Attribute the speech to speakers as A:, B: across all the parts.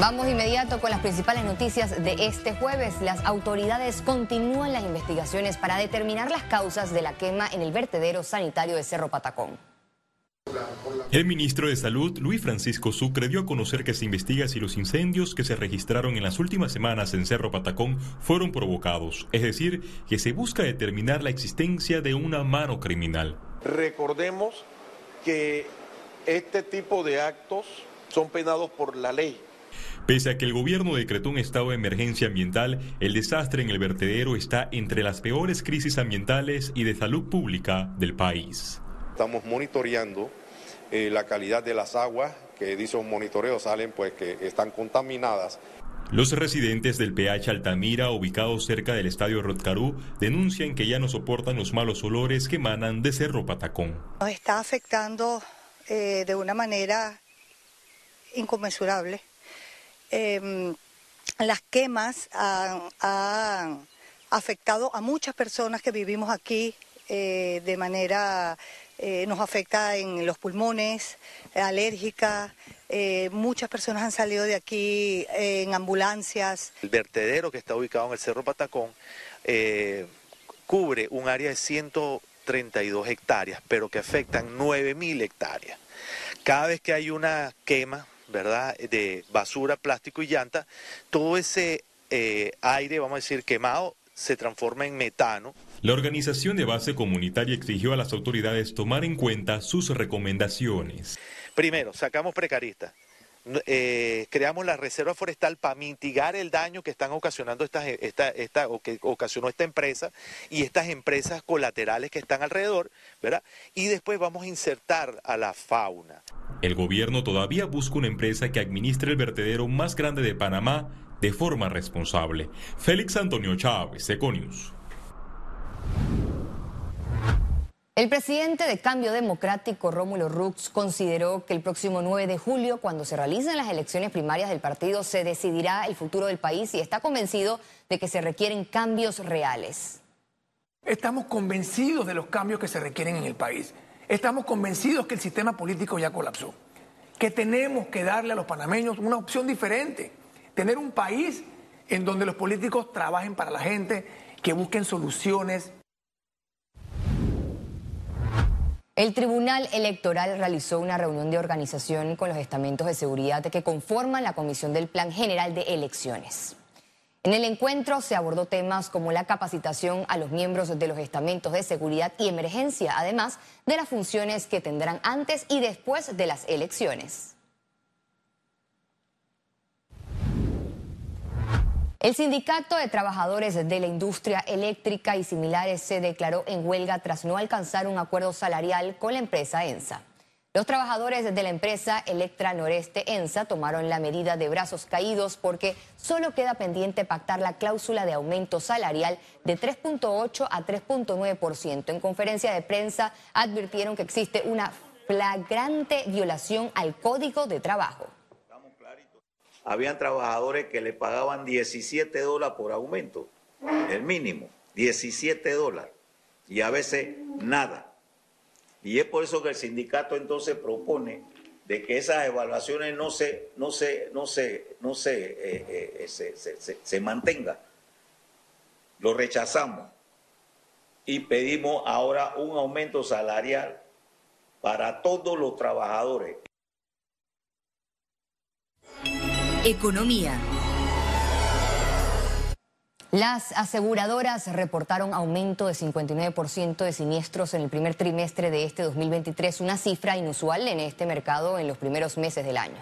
A: Vamos inmediato con las principales noticias de este jueves. Las autoridades continúan las investigaciones para determinar las causas de la quema en el vertedero sanitario de Cerro Patacón.
B: El ministro de Salud, Luis Francisco Sucre, dio a conocer que se investiga si los incendios que se registraron en las últimas semanas en Cerro Patacón fueron provocados, es decir, que se busca determinar la existencia de una mano criminal.
C: Recordemos que este tipo de actos son penados por la ley.
B: Pese a que el gobierno decretó un estado de emergencia ambiental, el desastre en el vertedero está entre las peores crisis ambientales y de salud pública del país.
D: Estamos monitoreando eh, la calidad de las aguas, que dice un monitoreo, salen pues que están contaminadas.
B: Los residentes del PH Altamira, ubicados cerca del estadio Rotcarú, denuncian que ya no soportan los malos olores que emanan de Cerro Patacón.
E: Nos está afectando eh, de una manera inconmensurable. Em, las quemas han, afectado a muchas personas que vivimos aquí eh, de manera eh, nos afecta en los pulmones, alérgica. Eh, muchas personas han salido de aquí en ambulancias.
F: El vertedero que está ubicado en el Cerro Patacón cubre un área de 132 hectáreas, pero que afectan 9.000 hectáreas. Cada vez que hay una quema, ¿verdad?, de basura, plástico y llanta, todo ese aire, vamos a decir, quemado, se transforma en metano
B: la organización de base comunitaria exigió a las autoridades tomar en cuenta sus recomendaciones.
F: Primero, sacamos precaristas. Eh, creamos la reserva forestal para mitigar el daño que están ocasionando esta, esta, esta, o que ocasionó esta empresa y estas empresas colaterales que están alrededor, ¿verdad? Y después vamos a insertar a la fauna.
B: El gobierno todavía busca una empresa que administre el vertedero más grande de Panamá de forma responsable. Félix Antonio Chávez, Econius.
A: El presidente de Cambio Democrático, Rómulo Rux, consideró que el próximo 9 de julio, cuando se realicen las elecciones primarias del partido, se decidirá el futuro del país y está convencido de que se requieren cambios reales.
G: Estamos convencidos de los cambios que se requieren en el país. Estamos convencidos que el sistema político ya colapsó. Que tenemos que darle a los panameños una opción diferente. Tener un país en donde los políticos trabajen para la gente, que busquen soluciones
A: El Tribunal Electoral realizó una reunión de organización con los estamentos de seguridad que conforman la Comisión del Plan General de Elecciones. En el encuentro se abordó temas como la capacitación a los miembros de los estamentos de seguridad y emergencia, además de las funciones que tendrán antes y después de las elecciones. El Sindicato de Trabajadores de la Industria Eléctrica y similares se declaró en huelga tras no alcanzar un acuerdo salarial con la empresa ENSA. Los trabajadores de la empresa Electra Noreste ENSA tomaron la medida de brazos caídos porque solo queda pendiente pactar la cláusula de aumento salarial de 3.8 a 3.9%. En conferencia de prensa advirtieron que existe una flagrante violación al Código de Trabajo.
H: Habían trabajadores que le pagaban 17 dólares por aumento, el mínimo, 17 dólares, y a veces nada. Y es por eso que el sindicato entonces propone de que esas evaluaciones no se, no se, no se, no se, eh, eh, se, se, se mantengan. Lo rechazamos y pedimos ahora un aumento salarial para todos los trabajadores.
A: Economía. Las aseguradoras reportaron aumento de 59% de siniestros en el primer trimestre de este 2023, una cifra inusual en este mercado en los primeros meses del año.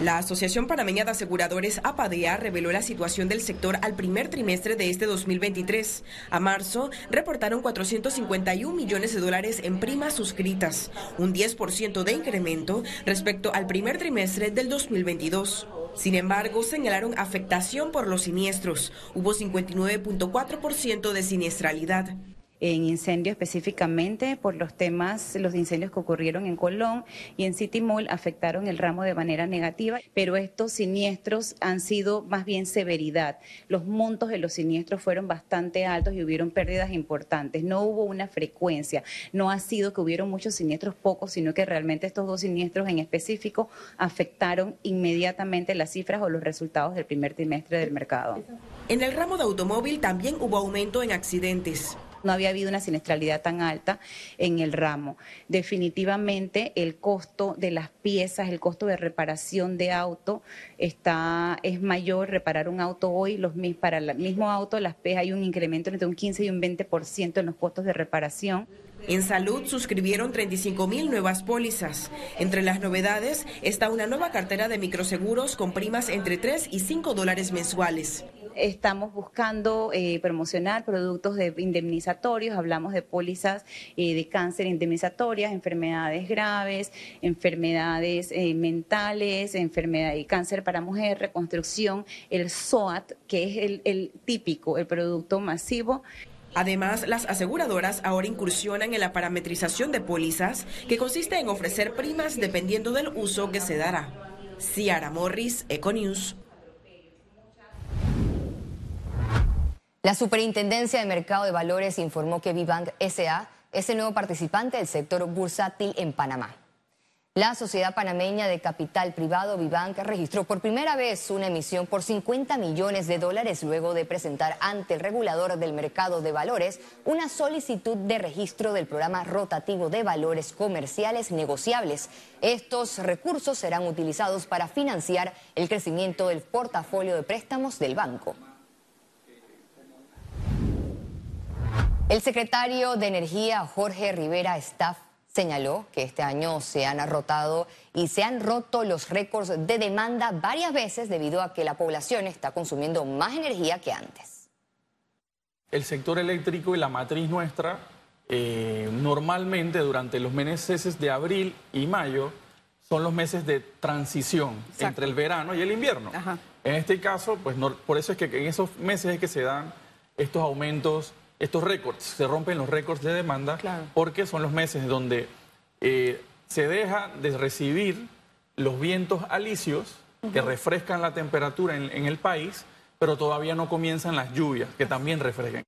I: La Asociación Panameña de Aseguradores APADEA reveló la situación del sector al primer trimestre de este 2023. A marzo reportaron 451 millones de dólares en primas suscritas, un 10% de incremento respecto al primer trimestre del 2022. Sin embargo, señalaron afectación por los siniestros. Hubo 59.4% de siniestralidad.
J: En incendio específicamente por los temas, los incendios que ocurrieron en Colón y en City Mall afectaron el ramo de manera negativa, pero estos siniestros han sido más bien severidad. Los montos de los siniestros fueron bastante altos y hubieron pérdidas importantes. No hubo una frecuencia, no ha sido que hubieron muchos siniestros pocos, sino que realmente estos dos siniestros en específico afectaron inmediatamente las cifras o los resultados del primer trimestre del mercado.
I: En el ramo de automóvil también hubo aumento en accidentes.
J: No había habido una siniestralidad tan alta en el ramo. Definitivamente el costo de las piezas, el costo de reparación de auto está es mayor. Reparar un auto hoy, los para el mismo auto, las hay un incremento entre un 15 y un 20% en los costos de reparación.
I: En salud suscribieron 35 mil nuevas pólizas. Entre las novedades está una nueva cartera de microseguros con primas entre 3 y 5 dólares mensuales.
J: Estamos buscando eh, promocionar productos de indemnizatorios, hablamos de pólizas eh, de cáncer indemnizatorias, enfermedades graves, enfermedades eh, mentales, enfermedad y cáncer para mujer, reconstrucción, el SOAT, que es el, típico, el producto masivo.
I: Además, las aseguradoras ahora incursionan en la parametrización de pólizas, que consiste en ofrecer primas dependiendo del uso que se dará. Ciara Morris, Econews.
A: La Superintendencia de Mercado de Valores informó que Vivank SA es el nuevo participante del sector bursátil en Panamá. La sociedad panameña de capital privado Vivank registró por primera vez una emisión por 50 millones de dólares luego de presentar ante el regulador del mercado de valores una solicitud de registro del programa rotativo de valores comerciales negociables. Estos recursos serán utilizados para financiar el crecimiento del portafolio de préstamos del banco. El secretario de Energía, Jorge Rivera Staff, señaló que este año se han rotado y se han roto los récords de demanda varias veces debido a que la población está consumiendo más energía que antes.
K: El sector eléctrico y la matriz nuestra, eh, normalmente durante los meses de abril y mayo, son los meses de transición entre el verano y el invierno. En este caso, pues por eso es que en esos meses es que se dan estos aumentos estos récords, se rompen los récords de demanda porque son los meses donde eh, se deja de recibir los vientos alisios que refrescan la temperatura en, en el país, pero todavía no comienzan las lluvias que también refrescan.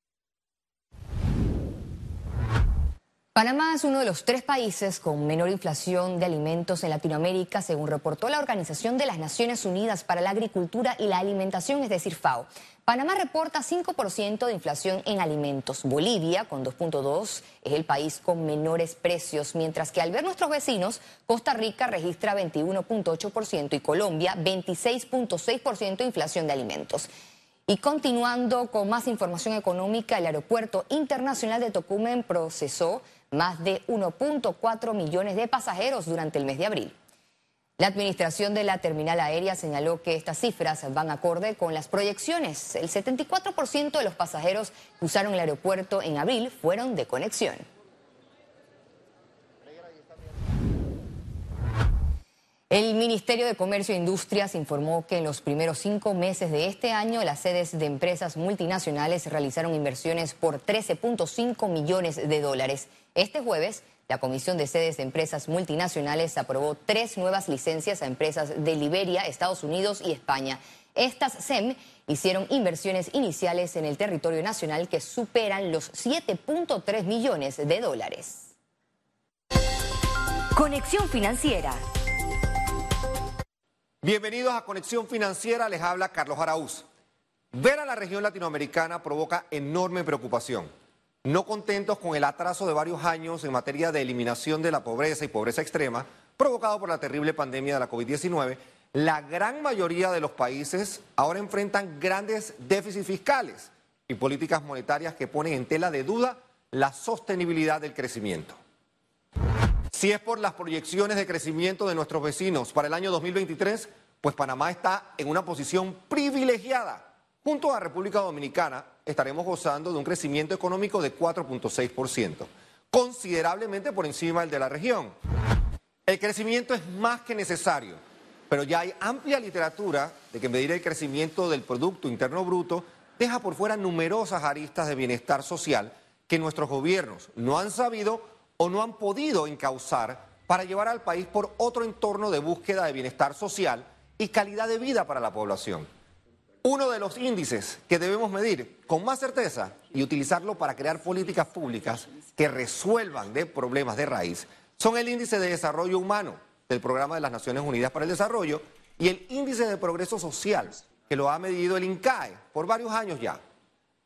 A: Panamá es uno de los tres países con menor inflación de alimentos en Latinoamérica, según reportó la Organización de las Naciones Unidas para la Agricultura y la Alimentación, es decir, FAO. Panamá reporta 5% de inflación en alimentos. Bolivia, con 2.2, es el país con menores precios, mientras que al ver nuestros vecinos, Costa Rica registra 21.8% y Colombia 26.6% de inflación de alimentos. Y continuando con más información económica, el Aeropuerto Internacional de Tocumen procesó más de 1.4 millones de pasajeros durante el mes de abril. La administración de la terminal aérea señaló que estas cifras van acorde con las proyecciones. El 74% de los pasajeros que usaron el aeropuerto en abril fueron de conexión. El Ministerio de Comercio e Industrias informó que en los primeros cinco meses de este año las sedes de empresas multinacionales realizaron inversiones por 13.5 millones de dólares. Este jueves, la Comisión de Sedes de Empresas Multinacionales aprobó tres nuevas licencias a empresas de Liberia, Estados Unidos y España. Estas SEM hicieron inversiones iniciales en el territorio nacional que superan los 7.3 millones de dólares.
L: Conexión Financiera.
M: Bienvenidos a Conexión Financiera, les habla Carlos Araúz. Ver a la región latinoamericana provoca enorme preocupación no contentos con el atraso de varios años en materia de eliminación de la pobreza y pobreza extrema provocado por la terrible pandemia de la COVID-19, la gran mayoría de los países ahora enfrentan grandes déficits fiscales y políticas monetarias que ponen en tela de duda la sostenibilidad del crecimiento. Si es por las proyecciones de crecimiento de nuestros vecinos para el año 2023, pues Panamá está en una posición privilegiada Junto a República Dominicana estaremos gozando de un crecimiento económico de 4.6%, considerablemente por encima del de la región. El crecimiento es más que necesario, pero ya hay amplia literatura de que medir el crecimiento del Producto Interno Bruto deja por fuera numerosas aristas de bienestar social que nuestros gobiernos no han sabido o no han podido encauzar para llevar al país por otro entorno de búsqueda de bienestar social y calidad de vida para la población. Uno de los índices que debemos medir con más certeza y utilizarlo para crear políticas públicas que resuelvan de problemas de raíz son el índice de desarrollo humano del Programa de las Naciones Unidas para el Desarrollo y el índice de progreso social que lo ha medido el INCAE por varios años ya.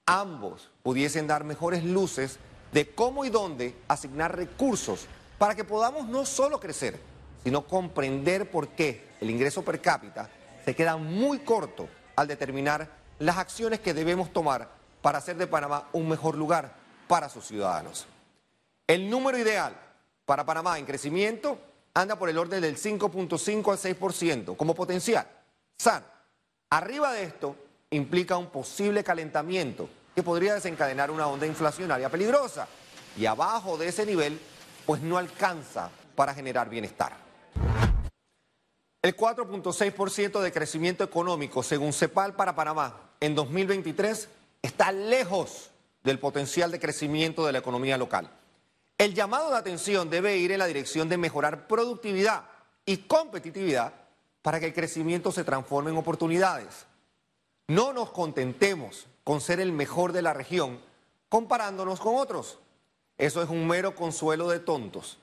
M: Ambos pudiesen dar mejores luces de cómo y dónde asignar recursos para que podamos no solo crecer, sino comprender por qué el ingreso per cápita se queda muy corto al determinar las acciones que debemos tomar para hacer de Panamá un mejor lugar para sus ciudadanos. El número ideal para Panamá en crecimiento anda por el orden del 5.5 al 6% como potencial. SAN, arriba de esto implica un posible calentamiento que podría desencadenar una onda inflacionaria peligrosa y abajo de ese nivel pues no alcanza para generar bienestar. El 4.6% de crecimiento económico, según CEPAL para Panamá, en 2023 está lejos del potencial de crecimiento de la economía local. El llamado de atención debe ir en la dirección de mejorar productividad y competitividad para que el crecimiento se transforme en oportunidades. No nos contentemos con ser el mejor de la región comparándonos con otros. Eso es un mero consuelo de tontos.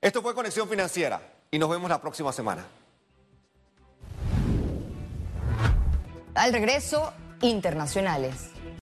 M: Esto fue Conexión Financiera y nos vemos la próxima semana.
A: Al regreso, internacionales.